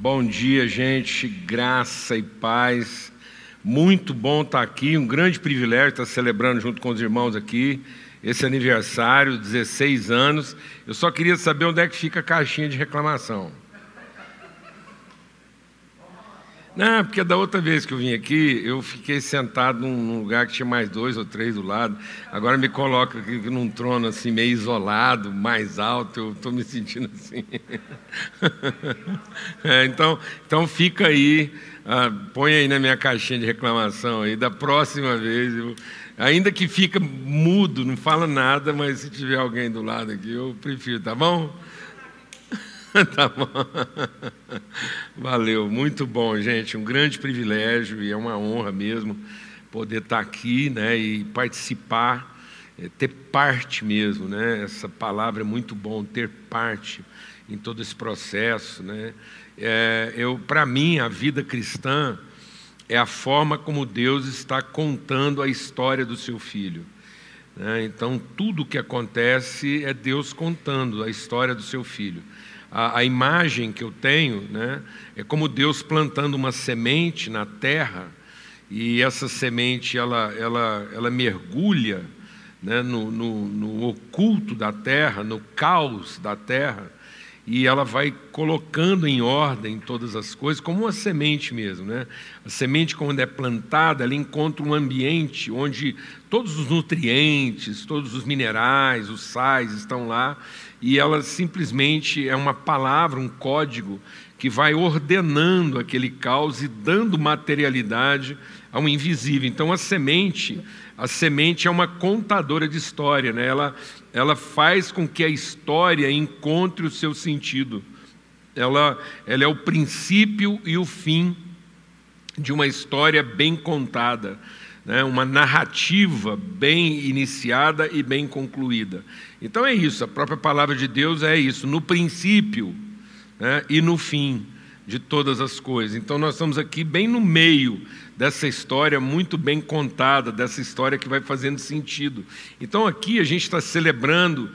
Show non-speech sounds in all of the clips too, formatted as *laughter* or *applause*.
Bom dia, gente. Graça e paz. Muito bom estar aqui. Um grande privilégio estar celebrando junto com os irmãos aqui esse aniversário, 16 anos. Eu só queria saber onde é que fica a caixinha de reclamação. Não, porque da outra vez que eu vim aqui, eu fiquei sentado num lugar que tinha mais dois ou três do lado. Agora me coloca aqui num trono assim, meio isolado, mais alto, eu estou me sentindo assim. *laughs* é, então, então fica aí, ah, põe aí na minha caixinha de reclamação aí, da próxima vez. Eu, ainda que fica mudo, não fala nada, mas se tiver alguém do lado aqui, eu prefiro, tá bom? *laughs* tá bom. Valeu, muito bom, gente. Um grande privilégio e é uma honra mesmo poder estar aqui né, e participar, é, ter parte mesmo. Né? Essa palavra é muito bom, ter parte em todo esse processo. Né? É, eu, Para mim, a vida cristã é a forma como Deus está contando a história do seu filho. Né? Então, tudo o que acontece é Deus contando a história do seu filho a, a imagem que eu tenho né, é como Deus plantando uma semente na terra e essa semente ela, ela, ela mergulha né, no, no, no oculto da terra, no caos da terra, e ela vai colocando em ordem todas as coisas, como uma semente mesmo. Né? A semente, quando é plantada, ela encontra um ambiente onde todos os nutrientes, todos os minerais, os sais estão lá, e ela simplesmente é uma palavra, um código que vai ordenando aquele caos e dando materialidade ao invisível. Então a semente, a semente é uma contadora de história, né? ela, ela faz com que a história encontre o seu sentido. Ela, ela é o princípio e o fim de uma história bem contada né, uma narrativa bem iniciada e bem concluída. Então é isso, a própria palavra de Deus é isso, no princípio né, e no fim de todas as coisas. Então nós estamos aqui bem no meio dessa história muito bem contada, dessa história que vai fazendo sentido. Então aqui a gente está celebrando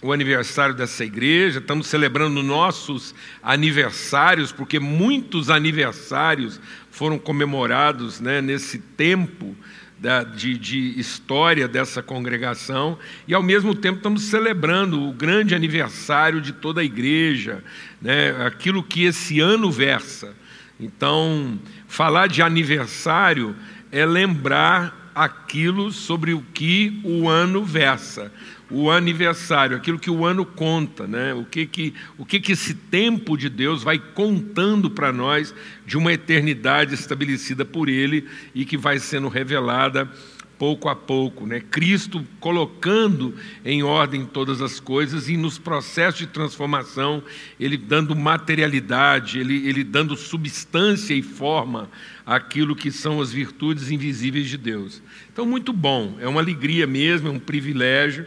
o aniversário dessa igreja, estamos celebrando nossos aniversários, porque muitos aniversários foram comemorados né, nesse tempo da, de, de, história dessa congregação, e ao mesmo tempo estamos celebrando o grande aniversário de toda a igreja, né, aquilo que esse ano versa. Então, falar de aniversário é lembrar aquilo sobre o que o ano versa o aniversário, aquilo que o ano conta, né? o, que, que, o que, que esse tempo de Deus vai contando para nós de uma eternidade estabelecida por Ele e que vai sendo revelada pouco a pouco, né? Cristo colocando em ordem todas as coisas e nos processos de transformação, ele dando materialidade, ele, ele dando substância e forma àquilo que são as virtudes invisíveis de Deus. Então, muito bom, é uma alegria mesmo, é um privilégio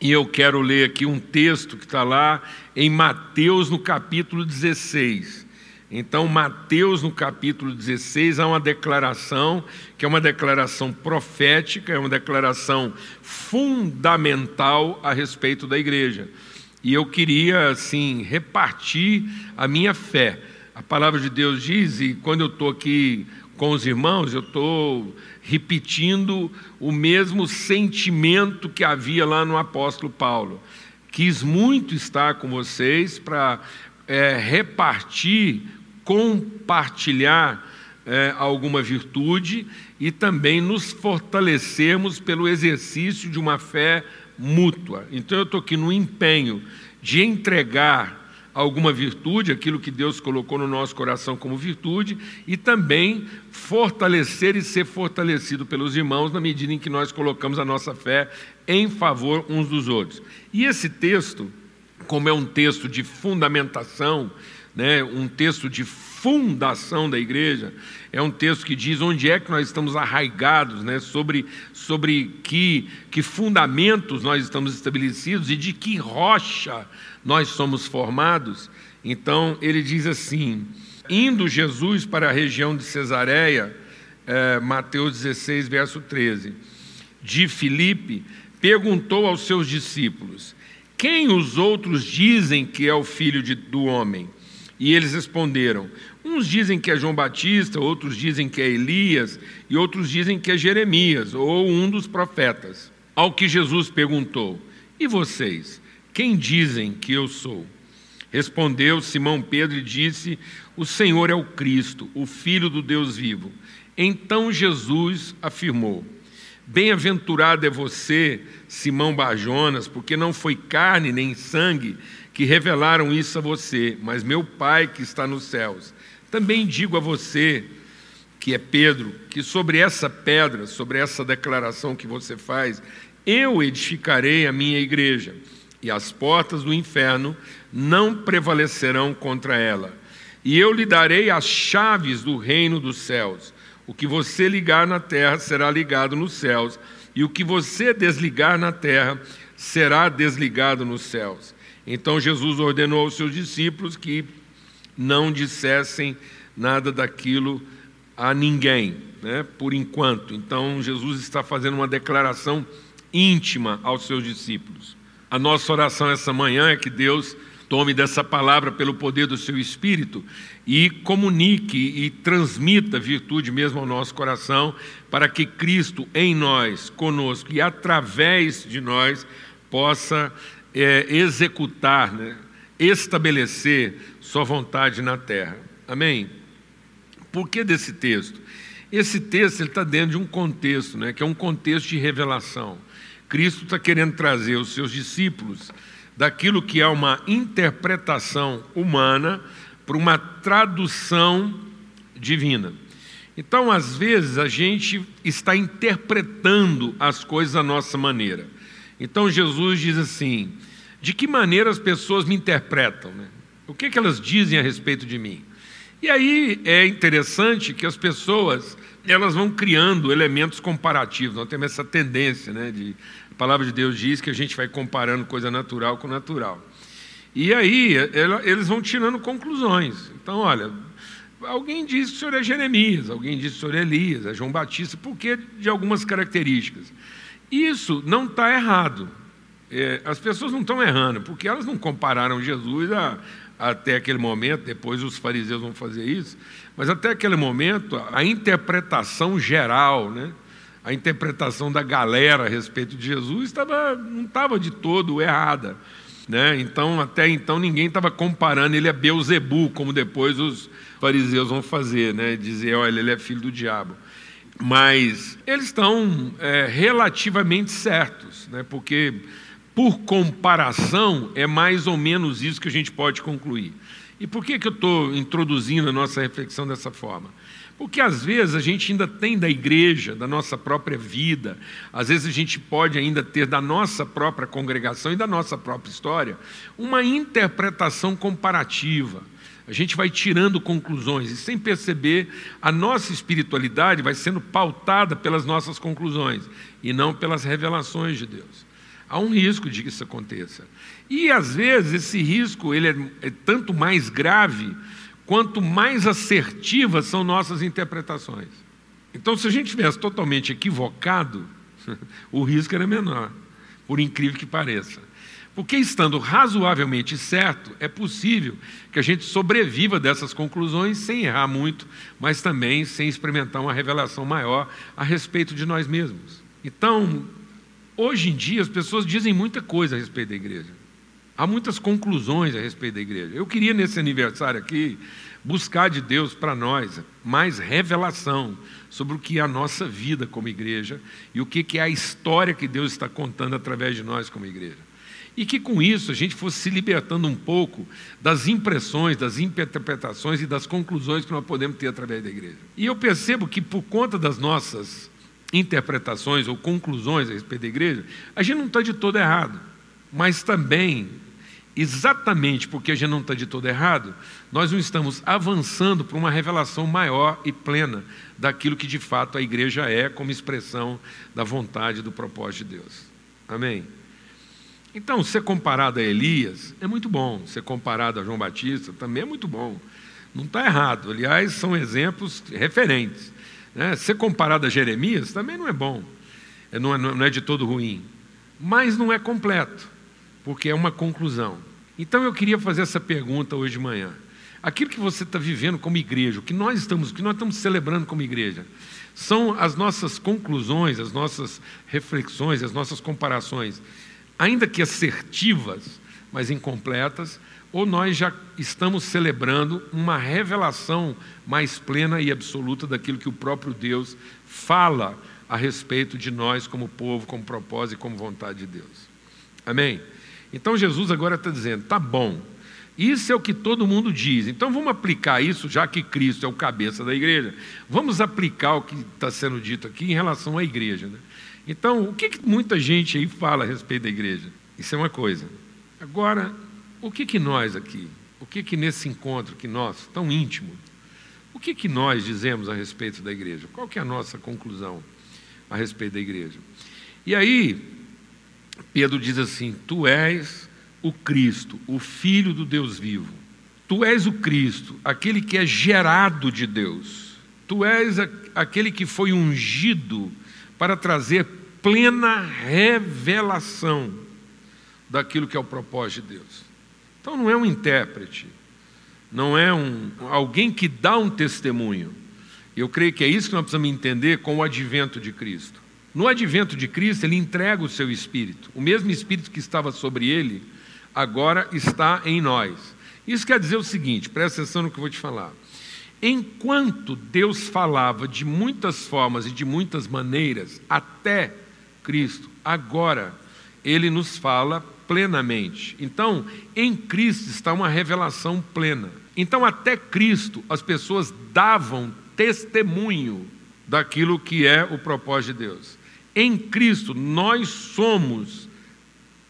e eu quero ler aqui um texto que está lá em Mateus, no capítulo 16. Então, Mateus, no capítulo 16, há uma declaração, que é uma declaração profética, é uma declaração fundamental a respeito da igreja. E eu queria, assim, repartir a minha fé. A palavra de Deus diz, e quando eu estou aqui com os irmãos, eu estou repetindo o mesmo sentimento que havia lá no apóstolo Paulo. Quis muito estar com vocês para é, repartir, compartilhar é, alguma virtude e também nos fortalecermos pelo exercício de uma fé mútua. Então eu estou aqui no empenho de entregar alguma virtude, aquilo que Deus colocou no nosso coração como virtude, e também fortalecer e ser fortalecido pelos irmãos na medida em que nós colocamos a nossa fé em favor uns dos outros. E esse texto, como é um texto de fundamentação, né, um texto de fundação da igreja, é um texto que diz onde é que nós estamos arraigados, né, sobre, sobre que, que fundamentos nós estamos estabelecidos e de que rocha nós somos formados. Então ele diz assim: indo Jesus para a região de Cesareia, é, Mateus 16, verso 13, de Filipe, perguntou aos seus discípulos: Quem os outros dizem que é o filho de, do homem? E eles responderam: Uns dizem que é João Batista, outros dizem que é Elias, e outros dizem que é Jeremias, ou um dos profetas. Ao que Jesus perguntou: E vocês? Quem dizem que eu sou? Respondeu Simão Pedro e disse: O Senhor é o Cristo, o Filho do Deus vivo. Então Jesus afirmou: Bem-aventurado é você, Simão Barjonas, porque não foi carne nem sangue que revelaram isso a você, mas meu Pai que está nos céus. Também digo a você, que é Pedro, que sobre essa pedra, sobre essa declaração que você faz, eu edificarei a minha igreja, e as portas do inferno não prevalecerão contra ela. E eu lhe darei as chaves do reino dos céus. O que você ligar na terra será ligado nos céus, e o que você desligar na terra será desligado nos céus. Então Jesus ordenou aos seus discípulos que não dissessem nada daquilo a ninguém, né, por enquanto. Então Jesus está fazendo uma declaração íntima aos seus discípulos. A nossa oração essa manhã é que Deus tome dessa palavra pelo poder do seu Espírito e comunique e transmita virtude mesmo ao nosso coração, para que Cristo em nós, conosco e através de nós possa é, executar, né, estabelecer Sua vontade na terra. Amém? Por que desse texto? Esse texto está dentro de um contexto, né, que é um contexto de revelação. Cristo está querendo trazer os seus discípulos daquilo que é uma interpretação humana para uma tradução divina. Então, às vezes, a gente está interpretando as coisas à nossa maneira. Então, Jesus diz assim: de que maneira as pessoas me interpretam? Né? O que, que elas dizem a respeito de mim? E aí é interessante que as pessoas elas vão criando elementos comparativos. Nós temos essa tendência, né? De, a palavra de Deus diz que a gente vai comparando coisa natural com natural. E aí ela, eles vão tirando conclusões. Então, olha, alguém diz que o senhor é Jeremias, alguém diz que o senhor é Elias, é João Batista, porque de algumas características. Isso não está errado. É, as pessoas não estão errando, porque elas não compararam Jesus a, até aquele momento, depois os fariseus vão fazer isso, mas até aquele momento, a interpretação geral, né, a interpretação da galera a respeito de Jesus estava, não estava de todo errada. Né? Então, até então, ninguém estava comparando ele a Beuzebu, como depois os fariseus vão fazer, né? dizer, olha, ele é filho do diabo. Mas eles estão é, relativamente certos, né? porque por comparação, é mais ou menos isso que a gente pode concluir. E por que, que eu estou introduzindo a nossa reflexão dessa forma? Porque às vezes a gente ainda tem da igreja, da nossa própria vida, às vezes a gente pode ainda ter da nossa própria congregação e da nossa própria história uma interpretação comparativa. A gente vai tirando conclusões e, sem perceber, a nossa espiritualidade vai sendo pautada pelas nossas conclusões e não pelas revelações de Deus. Há um risco de que isso aconteça. E às vezes esse risco ele é, é tanto mais grave quanto mais assertivas são nossas interpretações. Então, se a gente tivesse totalmente equivocado, *laughs* o risco era menor, por incrível que pareça. Porque estando razoavelmente certo, é possível que a gente sobreviva dessas conclusões sem errar muito, mas também sem experimentar uma revelação maior a respeito de nós mesmos. Então, Hoje em dia, as pessoas dizem muita coisa a respeito da igreja. Há muitas conclusões a respeito da igreja. Eu queria, nesse aniversário aqui, buscar de Deus para nós mais revelação sobre o que é a nossa vida como igreja e o que é a história que Deus está contando através de nós como igreja. E que com isso a gente fosse se libertando um pouco das impressões, das interpretações e das conclusões que nós podemos ter através da igreja. E eu percebo que por conta das nossas interpretações ou conclusões a respeito da igreja, a gente não está de todo errado. Mas também, exatamente porque a gente não está de todo errado, nós não estamos avançando para uma revelação maior e plena daquilo que de fato a igreja é como expressão da vontade e do propósito de Deus. Amém? Então, ser comparado a Elias é muito bom, ser comparado a João Batista também é muito bom. Não está errado, aliás, são exemplos referentes. Né? Ser comparado a Jeremias também não é bom, é, não é, não é de todo ruim, mas não é completo, porque é uma conclusão. Então eu queria fazer essa pergunta hoje de manhã. aquilo que você está vivendo como igreja, o que nós estamos, o que nós estamos celebrando como igreja, são as nossas conclusões, as nossas reflexões, as nossas comparações, ainda que assertivas, mas incompletas, ou nós já estamos celebrando uma revelação mais plena e absoluta daquilo que o próprio Deus fala a respeito de nós como povo, como propósito e como vontade de Deus. Amém? Então Jesus agora está dizendo: tá bom, isso é o que todo mundo diz. Então vamos aplicar isso, já que Cristo é o cabeça da igreja, vamos aplicar o que está sendo dito aqui em relação à igreja. Né? Então, o que, que muita gente aí fala a respeito da igreja? Isso é uma coisa. Agora, o que, que nós aqui, o que, que nesse encontro que nós, tão íntimo, o que, que nós dizemos a respeito da igreja? Qual que é a nossa conclusão a respeito da igreja? E aí, Pedro diz assim: Tu és o Cristo, o Filho do Deus vivo. Tu és o Cristo, aquele que é gerado de Deus. Tu és aquele que foi ungido para trazer plena revelação daquilo que é o propósito de Deus. Então não é um intérprete, não é um alguém que dá um testemunho. Eu creio que é isso que nós precisamos entender com o advento de Cristo. No advento de Cristo, ele entrega o seu espírito. O mesmo espírito que estava sobre ele, agora está em nós. Isso quer dizer o seguinte, presta atenção no que eu vou te falar. Enquanto Deus falava de muitas formas e de muitas maneiras até Cristo, agora ele nos fala plenamente. Então, em Cristo está uma revelação plena. Então, até Cristo, as pessoas davam testemunho daquilo que é o propósito de Deus. Em Cristo, nós somos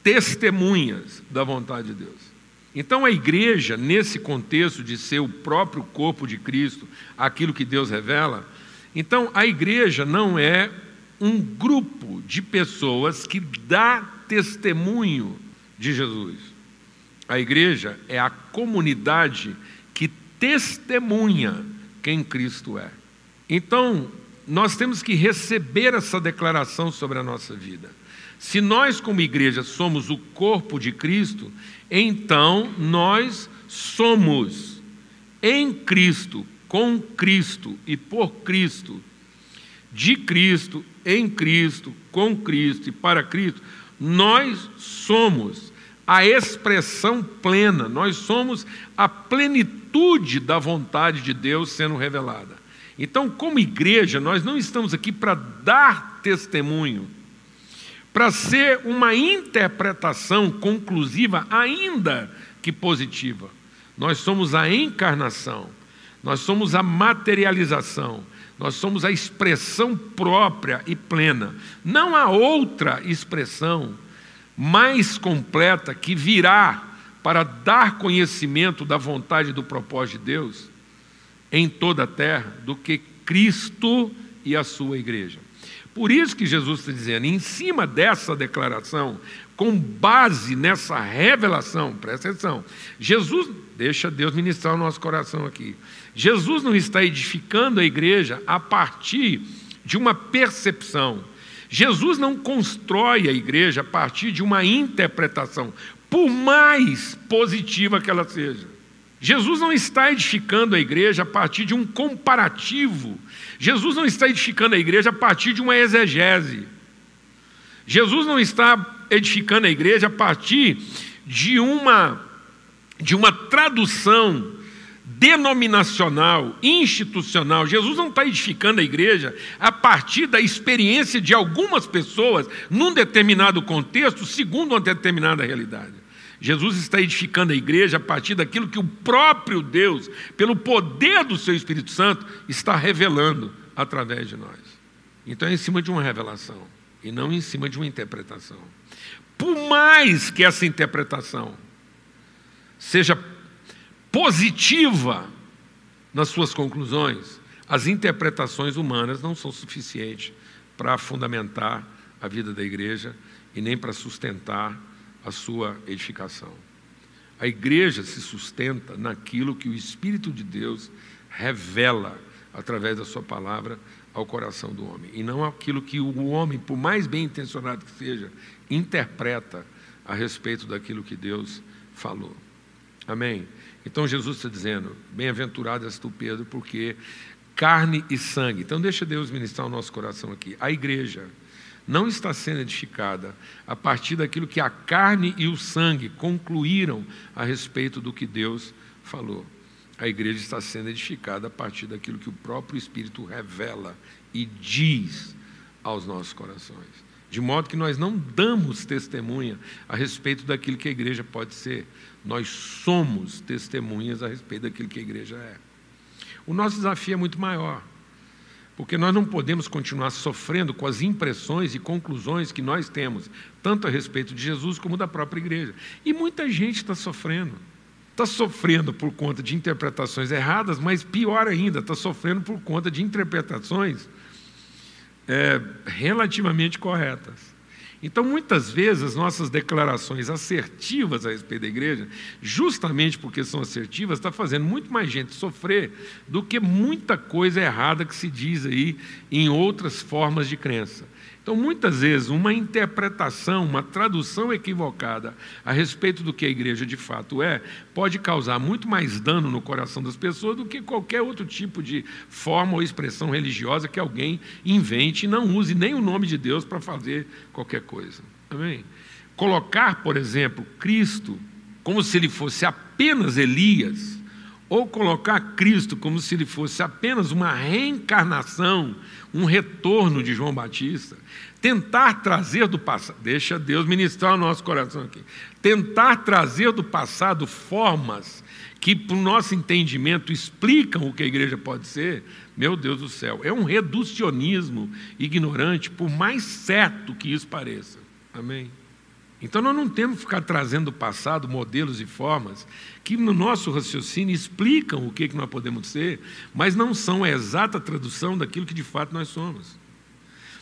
testemunhas da vontade de Deus. Então, a igreja, nesse contexto de ser o próprio corpo de Cristo, aquilo que Deus revela, então a igreja não é um grupo de pessoas que dá testemunho de Jesus. A igreja é a comunidade que testemunha quem Cristo é. Então, nós temos que receber essa declaração sobre a nossa vida. Se nós, como igreja, somos o corpo de Cristo, então nós somos em Cristo, com Cristo e por Cristo, de Cristo, em Cristo, com Cristo e para Cristo, nós somos a expressão plena, nós somos a plenitude da vontade de Deus sendo revelada. Então, como igreja, nós não estamos aqui para dar testemunho, para ser uma interpretação conclusiva, ainda que positiva. Nós somos a encarnação, nós somos a materialização, nós somos a expressão própria e plena. Não há outra expressão mais completa que virá para dar conhecimento da vontade e do propósito de Deus em toda a terra do que Cristo e a sua igreja. Por isso que Jesus está dizendo, em cima dessa declaração, com base nessa revelação, presta atenção, Jesus, deixa Deus ministrar o nosso coração aqui. Jesus não está edificando a igreja a partir de uma percepção. Jesus não constrói a igreja a partir de uma interpretação, por mais positiva que ela seja. Jesus não está edificando a igreja a partir de um comparativo. Jesus não está edificando a igreja a partir de uma exegese. Jesus não está edificando a igreja a partir de uma de uma tradução denominacional, institucional. Jesus não está edificando a igreja a partir da experiência de algumas pessoas num determinado contexto, segundo uma determinada realidade. Jesus está edificando a igreja a partir daquilo que o próprio Deus, pelo poder do seu Espírito Santo, está revelando através de nós. Então é em cima de uma revelação e não em cima de uma interpretação. Por mais que essa interpretação seja positiva nas suas conclusões, as interpretações humanas não são suficientes para fundamentar a vida da igreja e nem para sustentar a sua edificação. A igreja se sustenta naquilo que o Espírito de Deus revela através da sua palavra ao coração do homem, e não aquilo que o homem, por mais bem intencionado que seja, interpreta a respeito daquilo que Deus falou. Amém? Então Jesus está dizendo: Bem-aventurado és tu, Pedro, porque carne e sangue. Então deixa Deus ministrar o nosso coração aqui. A igreja não está sendo edificada a partir daquilo que a carne e o sangue concluíram a respeito do que Deus falou. A igreja está sendo edificada a partir daquilo que o próprio Espírito revela e diz aos nossos corações. De modo que nós não damos testemunha a respeito daquilo que a igreja pode ser, nós somos testemunhas a respeito daquilo que a igreja é. O nosso desafio é muito maior. Porque nós não podemos continuar sofrendo com as impressões e conclusões que nós temos, tanto a respeito de Jesus como da própria igreja. E muita gente está sofrendo. Está sofrendo por conta de interpretações erradas, mas pior ainda, está sofrendo por conta de interpretações é, relativamente corretas. Então, muitas vezes, as nossas declarações assertivas a respeito da igreja, justamente porque são assertivas, está fazendo muito mais gente sofrer do que muita coisa errada que se diz aí em outras formas de crença. Então, muitas vezes, uma interpretação, uma tradução equivocada a respeito do que a igreja de fato é, pode causar muito mais dano no coração das pessoas do que qualquer outro tipo de forma ou expressão religiosa que alguém invente e não use nem o nome de Deus para fazer qualquer coisa. Amém? Colocar, por exemplo, Cristo como se ele fosse apenas Elias, ou colocar Cristo como se ele fosse apenas uma reencarnação um retorno de João Batista, tentar trazer do passado, deixa Deus ministrar o nosso coração aqui, tentar trazer do passado formas que, para o nosso entendimento, explicam o que a igreja pode ser, meu Deus do céu, é um reducionismo ignorante, por mais certo que isso pareça. Amém? Então nós não temos que ficar trazendo do passado modelos e formas que no nosso raciocínio explicam o que, que nós podemos ser, mas não são a exata tradução daquilo que de fato nós somos.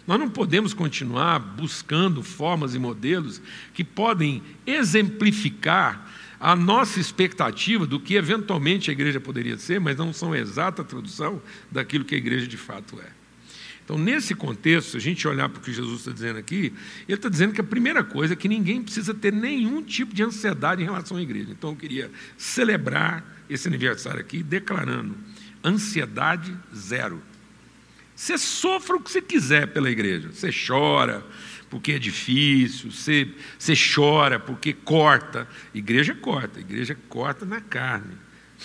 Nós não podemos continuar buscando formas e modelos que podem exemplificar a nossa expectativa do que eventualmente a igreja poderia ser, mas não são a exata tradução daquilo que a igreja de fato é. Então, nesse contexto, se a gente olhar para o que Jesus está dizendo aqui, ele está dizendo que a primeira coisa é que ninguém precisa ter nenhum tipo de ansiedade em relação à igreja. Então, eu queria celebrar esse aniversário aqui declarando ansiedade zero. Você sofra o que você quiser pela igreja. Você chora porque é difícil, você, você chora porque corta. Igreja corta, igreja corta na carne.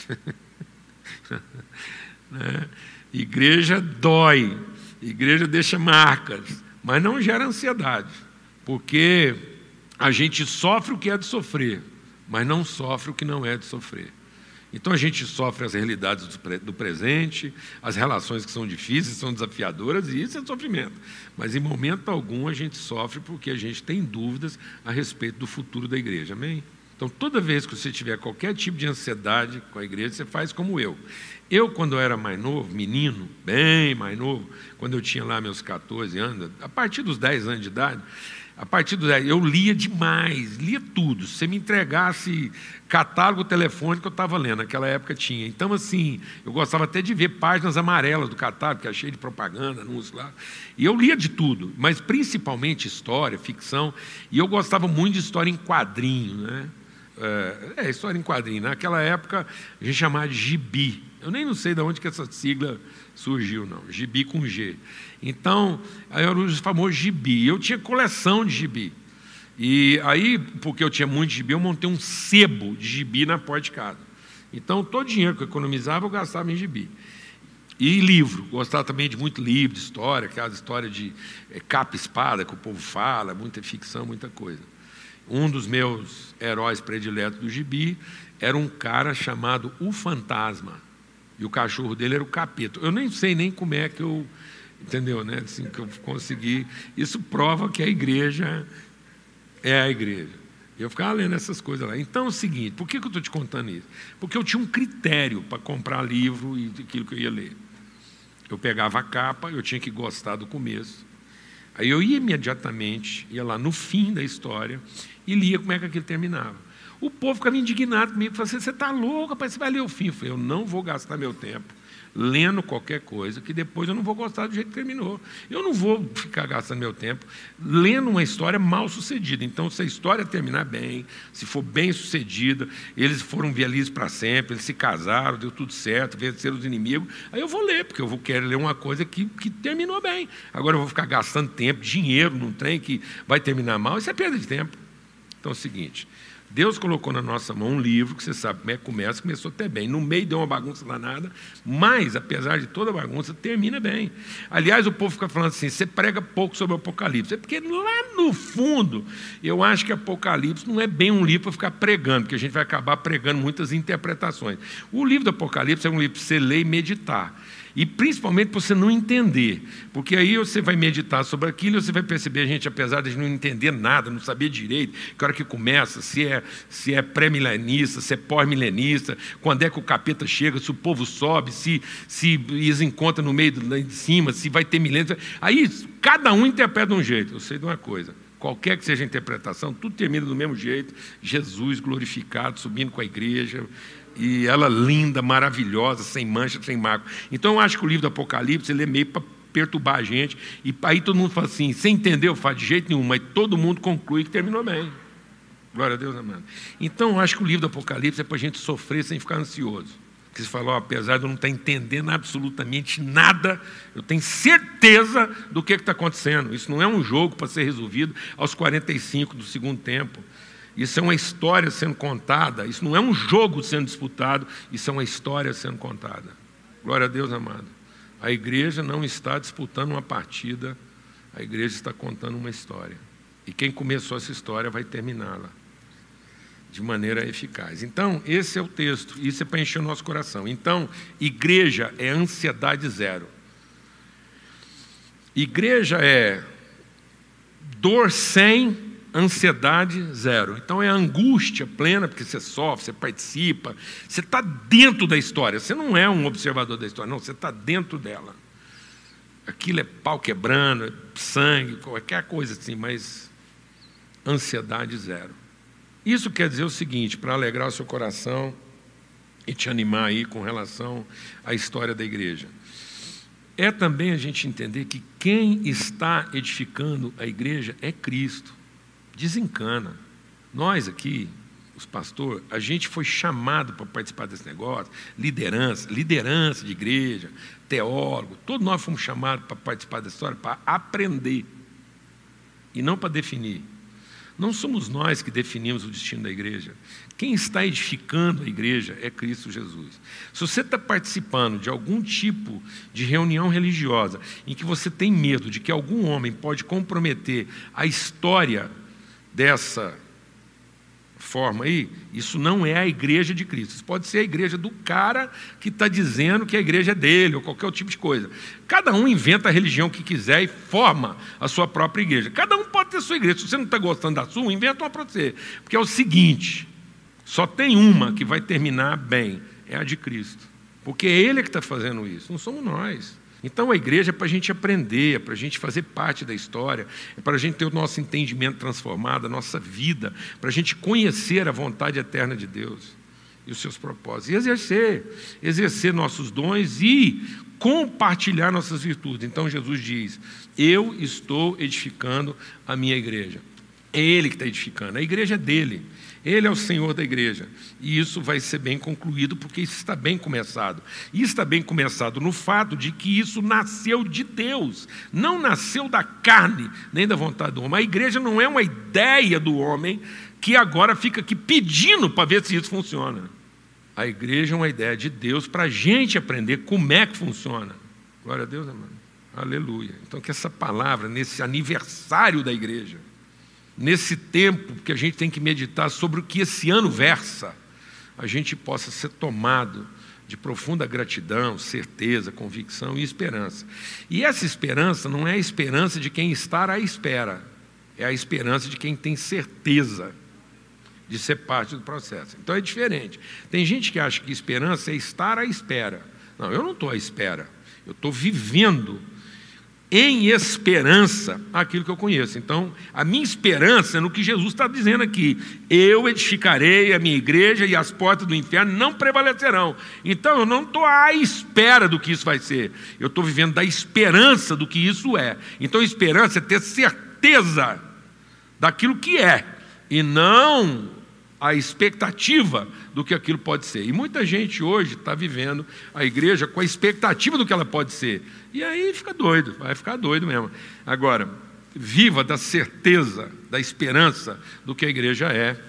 *laughs* né? Igreja dói, Igreja deixa marcas, mas não gera ansiedade, porque a gente sofre o que é de sofrer, mas não sofre o que não é de sofrer. Então a gente sofre as realidades do presente, as relações que são difíceis, são desafiadoras, e isso é sofrimento. Mas em momento algum a gente sofre porque a gente tem dúvidas a respeito do futuro da igreja. Amém? Então toda vez que você tiver qualquer tipo de ansiedade com a igreja, você faz como eu. Eu, quando eu era mais novo, menino, bem mais novo, quando eu tinha lá meus 14 anos, a partir dos 10 anos de idade, a partir dos 10, eu lia demais, lia tudo. Se você me entregasse catálogo telefônico, eu estava lendo, naquela época tinha. Então, assim, eu gostava até de ver páginas amarelas do catálogo, que é cheio de propaganda, anúncios lá. E eu lia de tudo, mas principalmente história, ficção. E eu gostava muito de história em quadrinho, né? É, é história em quadrinho. Naquela época, a gente chamava de gibi. Eu nem não sei de onde que essa sigla surgiu, não. Gibi com G. Então, aí era o famoso gibi. Eu tinha coleção de gibi. E aí, porque eu tinha muito gibi, eu montei um sebo de gibi na porta de casa. Então, todo o dinheiro que eu economizava, eu gastava em gibi. E livro, gostava também de muito livro, de história, aquela história de é, capa e espada que o povo fala, muita ficção, muita coisa. Um dos meus heróis prediletos do gibi era um cara chamado O Fantasma. E o cachorro dele era o capeta. Eu nem sei nem como é que eu, entendeu, né? Assim, que eu consegui. Isso prova que a igreja é a igreja. Eu ficava lendo essas coisas lá. Então é o seguinte, por que, que eu estou te contando isso? Porque eu tinha um critério para comprar livro e aquilo que eu ia ler. Eu pegava a capa, eu tinha que gostar do começo. Aí eu ia imediatamente, ia lá no fim da história e lia como é que aquilo terminava. O povo ficava indignado comigo, falava assim, você está louco, rapaz, você vai ler o fim. Eu falei, eu não vou gastar meu tempo lendo qualquer coisa que depois eu não vou gostar do jeito que terminou. Eu não vou ficar gastando meu tempo lendo uma história mal sucedida. Então, se a história terminar bem, se for bem sucedida, eles foram felizes para sempre, eles se casaram, deu tudo certo, venceram os inimigos, aí eu vou ler, porque eu vou querer ler uma coisa que, que terminou bem. Agora eu vou ficar gastando tempo, dinheiro num trem que vai terminar mal, isso é perda de tempo. Então é o seguinte, Deus colocou na nossa mão um livro, que você sabe como é que começa, começou até bem. No meio deu uma bagunça danada, mas, apesar de toda a bagunça, termina bem. Aliás, o povo fica falando assim: você prega pouco sobre o Apocalipse. É porque lá no fundo, eu acho que Apocalipse não é bem um livro para ficar pregando, porque a gente vai acabar pregando muitas interpretações. O livro do Apocalipse é um livro para você ler e meditar. E principalmente para você não entender, porque aí você vai meditar sobre aquilo e você vai perceber, gente, apesar de não entender nada, não saber direito, que hora que começa, se é, se é pré-milenista, se é pós-milenista, quando é que o capeta chega, se o povo sobe, se, se eles encontram no meio lá de cima, se vai ter milênios. Aí cada um interpreta de um jeito. Eu sei de uma coisa. Qualquer que seja a interpretação, tudo termina do mesmo jeito. Jesus glorificado, subindo com a igreja, e ela linda, maravilhosa, sem mancha, sem marco. Então eu acho que o livro do Apocalipse ele é meio para perturbar a gente. E aí todo mundo fala assim, sem entender, eu falo de jeito nenhum, mas todo mundo conclui que terminou bem. Glória a Deus, amado. Então eu acho que o livro do Apocalipse é para a gente sofrer sem ficar ansioso. Que você falou, apesar de eu não estar entendendo absolutamente nada, eu tenho certeza do que está acontecendo. Isso não é um jogo para ser resolvido aos 45 do segundo tempo. Isso é uma história sendo contada, isso não é um jogo sendo disputado, isso é uma história sendo contada. Glória a Deus, amado. A igreja não está disputando uma partida, a igreja está contando uma história. E quem começou essa história vai terminá-la de maneira eficaz. Então, esse é o texto, isso é para encher o nosso coração. Então, igreja é ansiedade zero. Igreja é dor sem ansiedade zero. Então é angústia plena, porque você sofre, você participa, você está dentro da história. Você não é um observador da história, não, você está dentro dela. Aquilo é pau quebrando, é sangue, qualquer coisa assim, mas ansiedade zero. Isso quer dizer o seguinte, para alegrar o seu coração e te animar aí com relação à história da igreja. É também a gente entender que quem está edificando a igreja é Cristo desencana. Nós aqui, os pastores, a gente foi chamado para participar desse negócio, liderança, liderança de igreja, teólogo, todos nós fomos chamados para participar dessa história, para aprender e não para definir. Não somos nós que definimos o destino da igreja. Quem está edificando a igreja é Cristo Jesus. Se você está participando de algum tipo de reunião religiosa em que você tem medo de que algum homem pode comprometer a história dessa forma aí, isso não é a igreja de Cristo. Isso pode ser a igreja do cara que está dizendo que a igreja é dele, ou qualquer tipo de coisa. Cada um inventa a religião que quiser e forma a sua própria igreja. Cada um pode ter sua igreja. Se você não está gostando da sua, inventa uma para você. Porque é o seguinte: só tem uma que vai terminar bem, é a de Cristo. Porque é Ele que está fazendo isso, não somos nós. Então a igreja é para a gente aprender, é para a gente fazer parte da história, é para a gente ter o nosso entendimento transformado, a nossa vida, para a gente conhecer a vontade eterna de Deus e os seus propósitos, e exercer, exercer nossos dons e compartilhar nossas virtudes. Então Jesus diz: Eu estou edificando a minha igreja. É Ele que está edificando, a igreja é dele. Ele é o Senhor da igreja. E isso vai ser bem concluído, porque isso está bem começado. E está bem começado no fato de que isso nasceu de Deus, não nasceu da carne, nem da vontade do homem. A igreja não é uma ideia do homem que agora fica aqui pedindo para ver se isso funciona. A igreja é uma ideia de Deus para a gente aprender como é que funciona. Glória a Deus, amado. Aleluia. Então, que essa palavra, nesse aniversário da igreja, nesse tempo que a gente tem que meditar sobre o que esse ano versa, a gente possa ser tomado de profunda gratidão, certeza, convicção e esperança. E essa esperança não é a esperança de quem está à espera, é a esperança de quem tem certeza de ser parte do processo. Então é diferente. Tem gente que acha que esperança é estar à espera. Não, eu não estou à espera. Eu estou vivendo em esperança aquilo que eu conheço. Então, a minha esperança é no que Jesus está dizendo aqui: eu edificarei a minha igreja e as portas do inferno não prevalecerão. Então, eu não estou à espera do que isso vai ser, eu estou vivendo da esperança do que isso é. Então, esperança é ter certeza daquilo que é, e não a expectativa do que aquilo pode ser. E muita gente hoje está vivendo a igreja com a expectativa do que ela pode ser. E aí fica doido, vai ficar doido mesmo. Agora, viva da certeza, da esperança do que a igreja é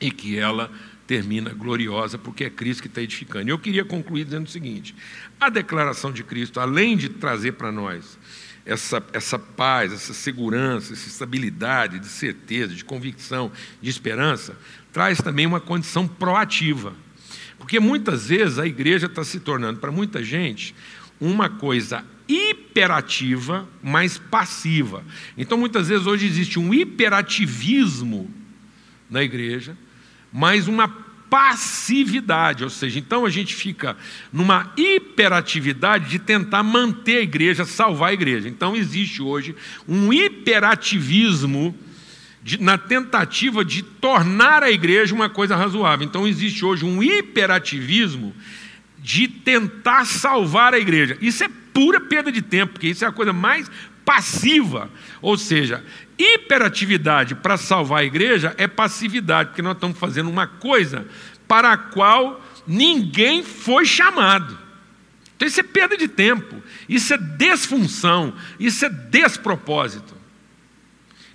e que ela termina gloriosa, porque é Cristo que está edificando. Eu queria concluir dizendo o seguinte: a declaração de Cristo, além de trazer para nós essa, essa paz, essa segurança, essa estabilidade de certeza, de convicção, de esperança, traz também uma condição proativa. Porque muitas vezes a igreja está se tornando, para muita gente, uma coisa hiperativa, mas passiva. Então, muitas vezes, hoje existe um hiperativismo na igreja, mas uma passividade, ou seja, então a gente fica numa hiperatividade de tentar manter a igreja, salvar a igreja. Então existe hoje um hiperativismo de, na tentativa de tornar a igreja uma coisa razoável. Então existe hoje um hiperativismo de tentar salvar a igreja. Isso é pura perda de tempo, porque isso é a coisa mais passiva. Ou seja, hiperatividade para salvar a igreja é passividade, porque nós estamos fazendo uma coisa para a qual ninguém foi chamado. Então isso é perda de tempo, isso é desfunção, isso é despropósito.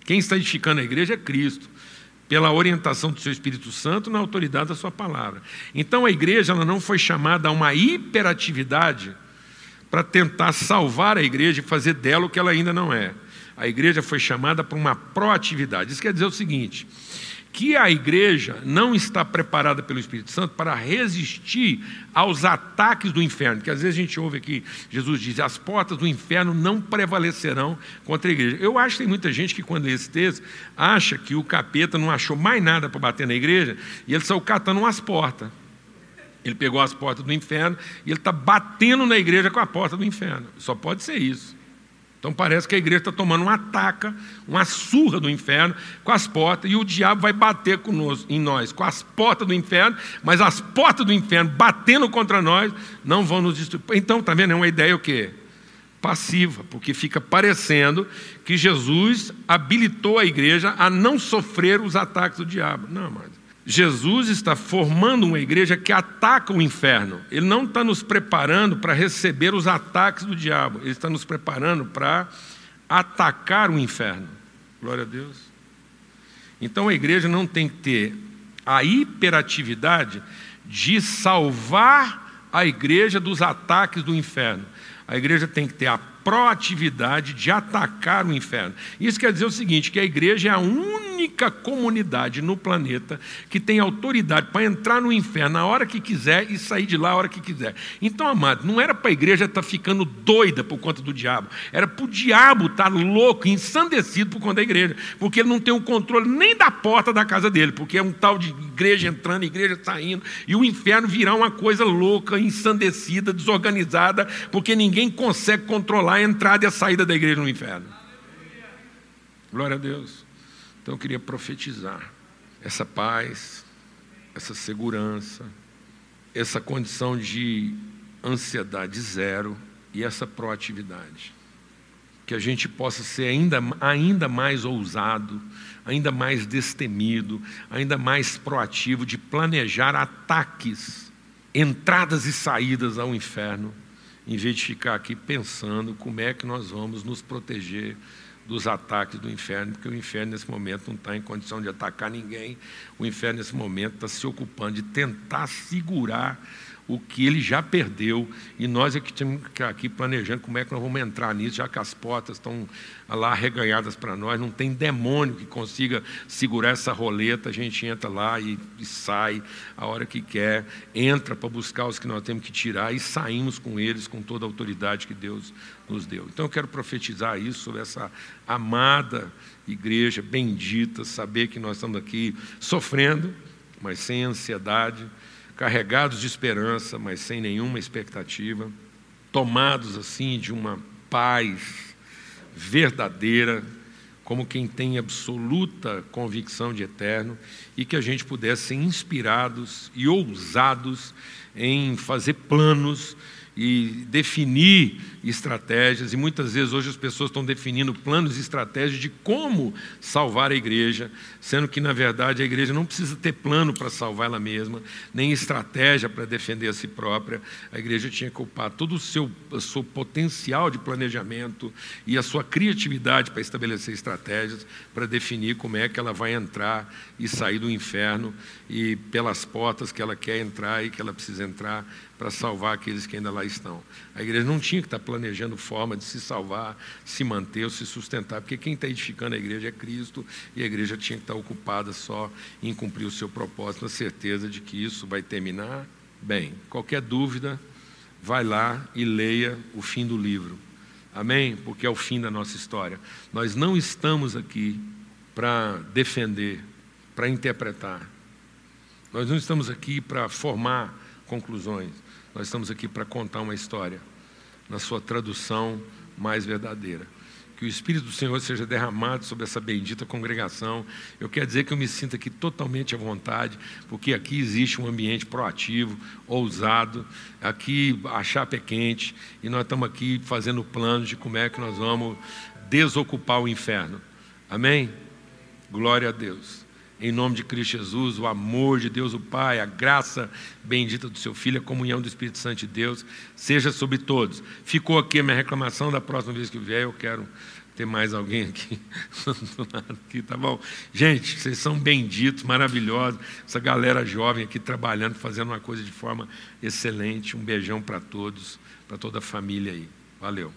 Quem está edificando a igreja é Cristo, pela orientação do seu Espírito Santo na autoridade da sua palavra. Então a igreja ela não foi chamada a uma hiperatividade para tentar salvar a igreja e fazer dela o que ela ainda não é. A igreja foi chamada para uma proatividade. Isso quer dizer o seguinte: que a igreja não está preparada pelo Espírito Santo para resistir aos ataques do inferno. Que às vezes a gente ouve aqui, Jesus diz: as portas do inferno não prevalecerão contra a igreja. Eu acho que tem muita gente que, quando lê esse texto, acha que o capeta não achou mais nada para bater na igreja e ele saiu catando umas portas. Ele pegou as portas do inferno e ele está batendo na igreja com a porta do inferno. Só pode ser isso. Então parece que a igreja está tomando uma ataca, uma surra do inferno com as portas, e o diabo vai bater conosco, em nós com as portas do inferno, mas as portas do inferno batendo contra nós não vão nos destruir. Então, está vendo? É uma ideia o quê? Passiva, porque fica parecendo que Jesus habilitou a igreja a não sofrer os ataques do diabo. Não, mas Jesus está formando uma igreja que ataca o inferno. Ele não está nos preparando para receber os ataques do diabo. Ele está nos preparando para atacar o inferno. Glória a Deus. Então a igreja não tem que ter a hiperatividade de salvar a igreja dos ataques do inferno. A igreja tem que ter a proatividade de atacar o inferno. Isso quer dizer o seguinte: que a igreja é a única comunidade no planeta que tem autoridade para entrar no inferno na hora que quiser e sair de lá a hora que quiser. Então, amado, não era para a igreja estar tá ficando doida por conta do diabo, era para o diabo estar tá louco, ensandecido por conta da igreja, porque ele não tem o controle nem da porta da casa dele, porque é um tal de igreja entrando, igreja saindo, e o inferno virá uma coisa louca, ensandecida, desorganizada, porque ninguém consegue controlar a entrada e a saída da igreja no inferno. Glória a Deus. Então eu queria profetizar essa paz, essa segurança, essa condição de ansiedade zero e essa proatividade. Que a gente possa ser ainda, ainda mais ousado, ainda mais destemido, ainda mais proativo de planejar ataques, entradas e saídas ao inferno em vez de ficar aqui pensando como é que nós vamos nos proteger dos ataques do inferno, porque o inferno nesse momento não está em condição de atacar ninguém, o inferno nesse momento está se ocupando de tentar segurar o que ele já perdeu, e nós é que temos que aqui planejando como é que nós vamos entrar nisso, já que as portas estão lá reganhadas para nós, não tem demônio que consiga segurar essa roleta, a gente entra lá e, e sai a hora que quer, entra para buscar os que nós temos que tirar e saímos com eles com toda a autoridade que Deus nos deu. Então eu quero profetizar isso sobre essa amada igreja bendita, saber que nós estamos aqui sofrendo, mas sem ansiedade, carregados de esperança, mas sem nenhuma expectativa, tomados assim de uma paz verdadeira, como quem tem absoluta convicção de eterno, e que a gente pudesse ser inspirados e ousados em fazer planos e definir estratégias, e muitas vezes hoje as pessoas estão definindo planos e estratégias de como salvar a igreja, sendo que, na verdade, a igreja não precisa ter plano para salvar ela mesma, nem estratégia para defender a si própria. A igreja tinha que ocupar todo o seu, o seu potencial de planejamento e a sua criatividade para estabelecer estratégias, para definir como é que ela vai entrar e sair do inferno e pelas portas que ela quer entrar e que ela precisa entrar para salvar aqueles que ainda lá estão. A igreja não tinha que estar planejando forma de se salvar, se manter ou se sustentar, porque quem está edificando a igreja é Cristo e a igreja tinha que estar ocupada só em cumprir o seu propósito, na certeza de que isso vai terminar bem. Qualquer dúvida, vai lá e leia o fim do livro. Amém? Porque é o fim da nossa história. Nós não estamos aqui para defender, para interpretar. Nós não estamos aqui para formar conclusões. Nós estamos aqui para contar uma história na sua tradução mais verdadeira. Que o Espírito do Senhor seja derramado sobre essa bendita congregação. Eu quero dizer que eu me sinto aqui totalmente à vontade, porque aqui existe um ambiente proativo, ousado. Aqui a chapa é quente e nós estamos aqui fazendo planos de como é que nós vamos desocupar o inferno. Amém? Glória a Deus. Em nome de Cristo Jesus, o amor de Deus o Pai, a graça bendita do seu Filho, a comunhão do Espírito Santo de Deus, seja sobre todos. Ficou aqui a minha reclamação, da próxima vez que vier eu quero ter mais alguém aqui, *laughs* aqui, tá bom? Gente, vocês são benditos, maravilhosos, essa galera jovem aqui trabalhando, fazendo uma coisa de forma excelente. Um beijão para todos, para toda a família aí. Valeu.